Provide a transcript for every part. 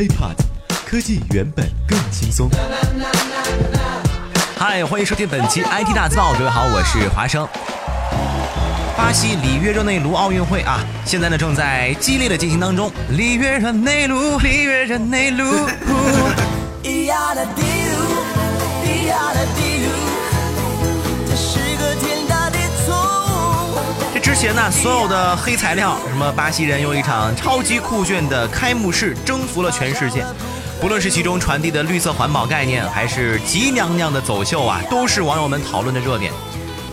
HiPod，科技原本更轻松。嗨，欢迎收听本期 IT 大字报。各位好，我是华生。巴西里约热内卢奥运会啊，现在呢正在激烈的进行当中。里约热内卢，里约热内卢。前呢，所有的黑材料，什么巴西人用一场超级酷炫的开幕式征服了全世界，不论是其中传递的绿色环保概念，还是吉娘娘的走秀啊，都是网友们讨论的热点。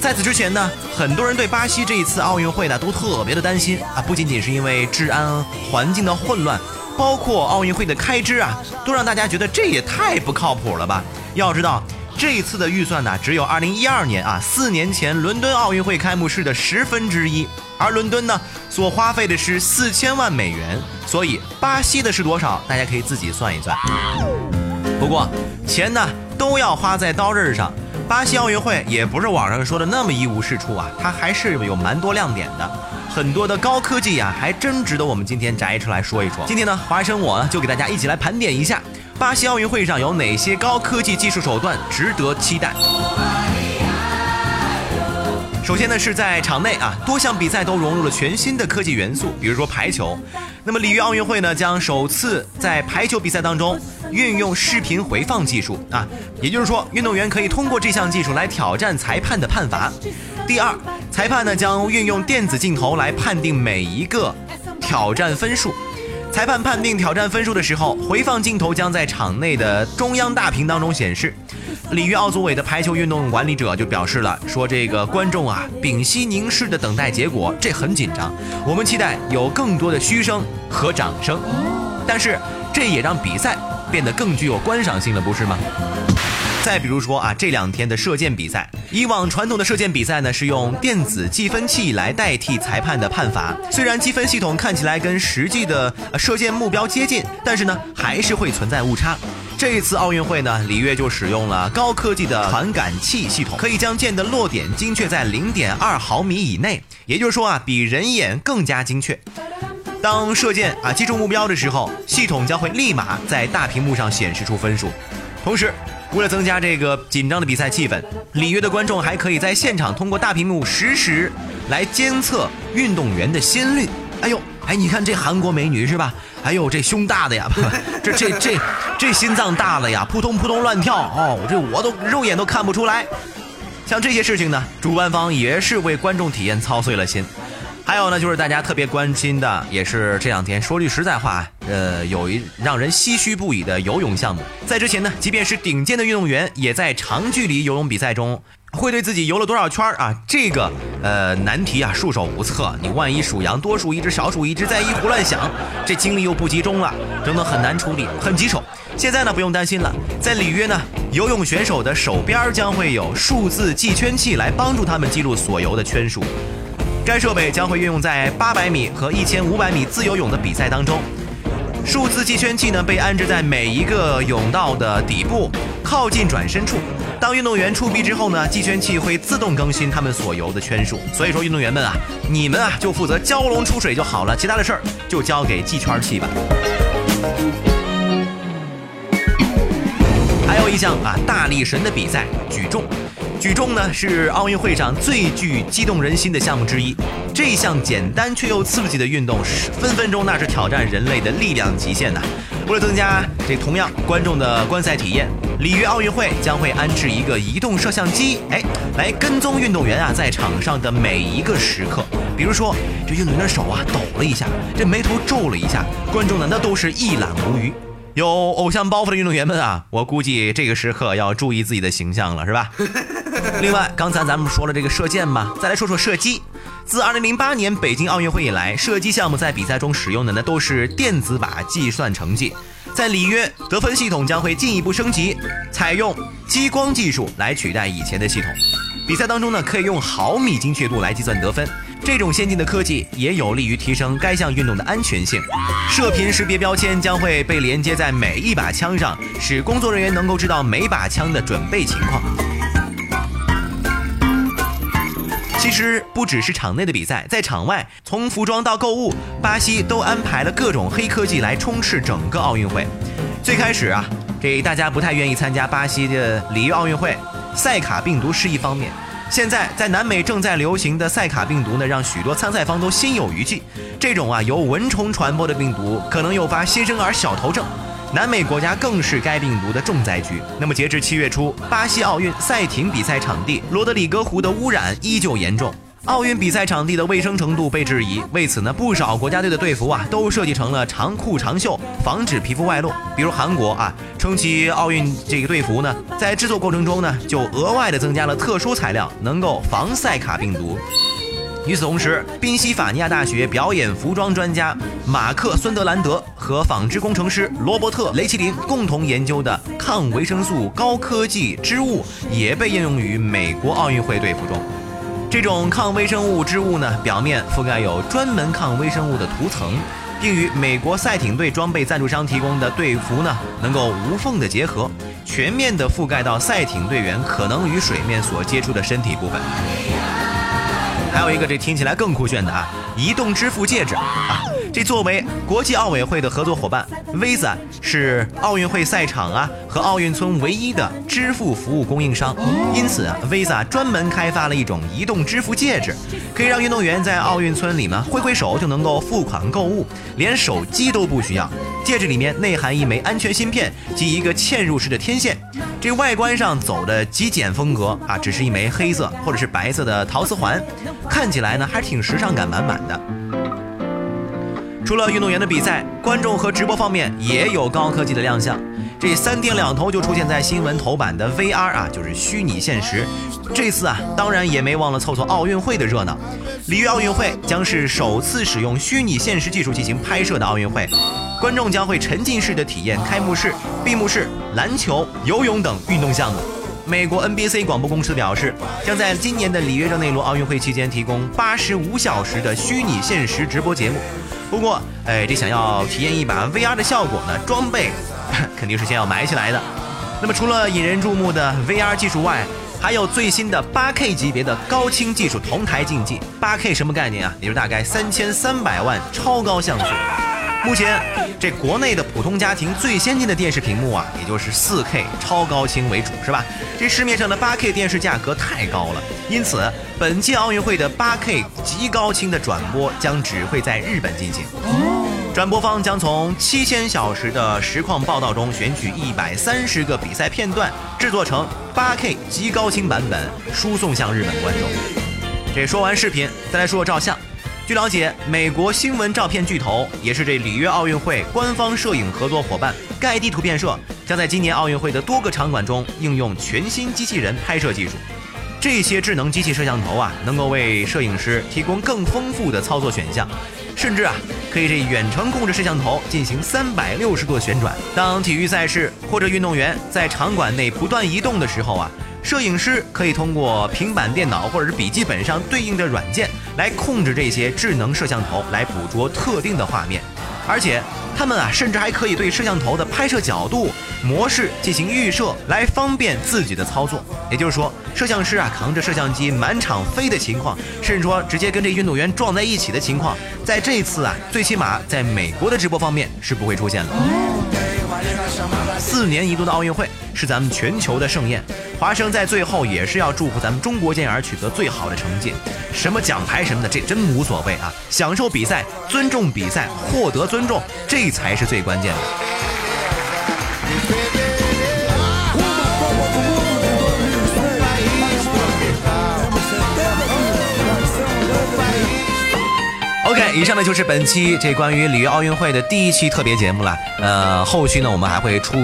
在此之前呢，很多人对巴西这一次奥运会呢都特别的担心啊，不仅仅是因为治安环境的混乱，包括奥运会的开支啊，都让大家觉得这也太不靠谱了吧。要知道。这一次的预算呢，只有2012年啊，四年前伦敦奥运会开幕式的十分之一，而伦敦呢所花费的是四千万美元，所以巴西的是多少，大家可以自己算一算。不过钱呢都要花在刀刃上，巴西奥运会也不是网上说的那么一无是处啊，它还是有蛮多亮点的，很多的高科技呀，还真值得我们今天摘出来说一说。今天呢，华生我呢就给大家一起来盘点一下。巴西奥运会上有哪些高科技技术手段值得期待？首先呢，是在场内啊，多项比赛都融入了全新的科技元素，比如说排球。那么里约奥运会呢，将首次在排球比赛当中运用视频回放技术啊，也就是说，运动员可以通过这项技术来挑战裁判的判罚。第二，裁判呢将运用电子镜头来判定每一个挑战分数。裁判判定挑战分数的时候，回放镜头将在场内的中央大屏当中显示。里约奥组委的排球运动管理者就表示了，说这个观众啊，屏息凝视的等待结果，这很紧张。我们期待有更多的嘘声和掌声，但是这也让比赛变得更具有观赏性了，不是吗？再比如说啊，这两天的射箭比赛，以往传统的射箭比赛呢是用电子计分器来代替裁判的判罚，虽然积分系统看起来跟实际的射箭目标接近，但是呢还是会存在误差。这一次奥运会呢，里约就使用了高科技的传感器系统，可以将箭的落点精确在零点二毫米以内，也就是说啊，比人眼更加精确。当射箭啊击中目标的时候，系统将会立马在大屏幕上显示出分数，同时。为了增加这个紧张的比赛气氛，里约的观众还可以在现场通过大屏幕实时来监测运动员的心率。哎呦，哎，你看这韩国美女是吧？哎呦，这胸大的呀，这这这这心脏大的呀，扑通扑通乱跳哦，这我都肉眼都看不出来。像这些事情呢，主办方也是为观众体验操碎了心。还有呢，就是大家特别关心的，也是这两天说句实在话，呃，有一让人唏嘘不已的游泳项目。在之前呢，即便是顶尖的运动员，也在长距离游泳比赛中会对自己游了多少圈啊这个呃难题啊束手无策。你万一数羊多数一只少数一只再一胡乱想，这精力又不集中了，等等很难处理，很棘手。现在呢不用担心了，在里约呢，游泳选手的手边将会有数字计圈器来帮助他们记录所游的圈数。该设备将会运用在800米和1500米自由泳的比赛当中。数字计圈器呢被安置在每一个泳道的底部，靠近转身处。当运动员触壁之后呢，计圈器会自动更新他们所游的圈数。所以说，运动员们啊，你们啊就负责蛟龙出水就好了，其他的事儿就交给计圈器吧。还有一项啊大力神的比赛，举重。举重呢是奥运会上最具激动人心的项目之一。这项简单却又刺激的运动，是分分钟那是挑战人类的力量极限呐！为了增加这同样观众的观赛体验，里约奥运会将会安置一个移动摄像机，哎，来跟踪运动员啊在场上的每一个时刻。比如说，这运动员的手啊抖了一下，这眉头皱了一下，观众呢那都是一览无余。有偶像包袱的运动员们啊，我估计这个时刻要注意自己的形象了，是吧？另外，刚才咱们说了这个射箭嘛，再来说说射击。自2008年北京奥运会以来，射击项目在比赛中使用的呢都是电子靶计算成绩。在里约，得分系统将会进一步升级，采用激光技术来取代以前的系统。比赛当中呢，可以用毫米精确度来计算得分。这种先进的科技也有利于提升该项运动的安全性。射频识别标签将会被连接在每一把枪上，使工作人员能够知道每把枪的准备情况。实不只是场内的比赛，在场外，从服装到购物，巴西都安排了各种黑科技来充斥整个奥运会。最开始啊，这大家不太愿意参加巴西的里约奥运会，赛卡病毒是一方面。现在在南美正在流行的赛卡病毒呢，让许多参赛方都心有余悸。这种啊由蚊虫传播的病毒可能诱发新生儿小头症，南美国家更是该病毒的重灾区。那么截至七月初，巴西奥运赛艇比赛场地罗德里戈湖的污染依旧严重。奥运比赛场地的卫生程度被质疑，为此呢，不少国家队的队服啊都设计成了长裤长袖，防止皮肤外露。比如韩国啊，称其奥运这个队服呢，在制作过程中呢，就额外的增加了特殊材料，能够防赛卡病毒。与此同时，宾夕法尼亚大学表演服装专家马克·孙德兰德和纺织工程师罗伯特·雷奇林共同研究的抗维生素高科技织物，也被应用于美国奥运会队服中。这种抗微生物织物呢，表面覆盖有专门抗微生物的涂层，并与美国赛艇队装备赞助商提供的队服呢，能够无缝的结合，全面的覆盖到赛艇队员可能与水面所接触的身体部分。还有一个这听起来更酷炫的啊，移动支付戒指啊。这作为国际奥委会的合作伙伴，Visa 是奥运会赛场啊和奥运村唯一的支付服务供应商，因此啊，Visa 专门开发了一种移动支付戒指，可以让运动员在奥运村里呢挥挥手就能够付款购物，连手机都不需要。戒指里面内含一枚安全芯片及一个嵌入式的天线，这外观上走的极简风格啊，只是一枚黑色或者是白色的陶瓷环，看起来呢还挺时尚感满满的。除了运动员的比赛，观众和直播方面也有高科技的亮相。这三天两头就出现在新闻头版的 VR 啊，就是虚拟现实。这次啊，当然也没忘了凑凑奥运会的热闹。里约奥运会将是首次使用虚拟现实技术进行拍摄的奥运会，观众将会沉浸式的体验开幕式、闭幕式、篮球、游泳等运动项目。美国 NBC 广播公司表示，将在今年的里约热内卢奥运会期间提供八十五小时的虚拟现实直播节目。不过，哎，这想要体验一把 VR 的效果呢，装备肯定是先要买起来的。那么，除了引人注目的 VR 技术外，还有最新的 8K 级别的高清技术同台竞技。8K 什么概念啊？也就是大概三千三百万超高像素。目前，这国内的普通家庭最先进的电视屏幕啊，也就是 4K 超高清为主，是吧？这市面上的 8K 电视价格太高了，因此本届奥运会的 8K 极高清的转播将只会在日本进行。转播方将从七千小时的实况报道中选取一百三十个比赛片段，制作成 8K 极高清版本，输送向日本观众。这说完视频，再来说说照相。据了解，美国新闻照片巨头，也是这里约奥运会官方摄影合作伙伴盖蒂图片社，将在今年奥运会的多个场馆中应用全新机器人拍摄技术。这些智能机器摄像头啊，能够为摄影师提供更丰富的操作选项，甚至啊，可以这远程控制摄像头进行三百六十度旋转。当体育赛事或者运动员在场馆内不断移动的时候啊。摄影师可以通过平板电脑或者是笔记本上对应的软件来控制这些智能摄像头，来捕捉特定的画面，而且他们啊，甚至还可以对摄像头的拍摄角度、模式进行预设，来方便自己的操作。也就是说，摄像师啊扛着摄像机满场飞的情况，甚至说直接跟这运动员撞在一起的情况，在这次啊，最起码在美国的直播方面是不会出现了。四年一度的奥运会是咱们全球的盛宴，华生在最后也是要祝福咱们中国健儿取得最好的成绩，什么奖牌什么的，这真无所谓啊，享受比赛，尊重比赛，获得尊重，这才是最关键的。以上呢就是本期这关于里约奥运会的第一期特别节目了。呃，后续呢我们还会出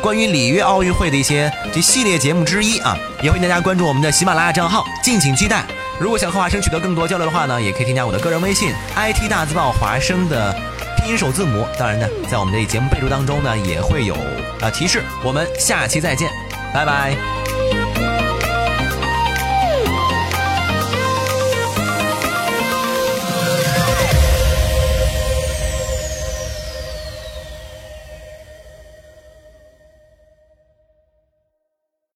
关于里约奥运会的一些这系列节目之一啊，也欢迎大家关注我们的喜马拉雅账号，敬请期待。如果想和华生取得更多交流的话呢，也可以添加我的个人微信 IT 大字报华生的拼音首字母。当然呢，在我们的节目备注当中呢也会有呃提示。我们下期再见，拜拜。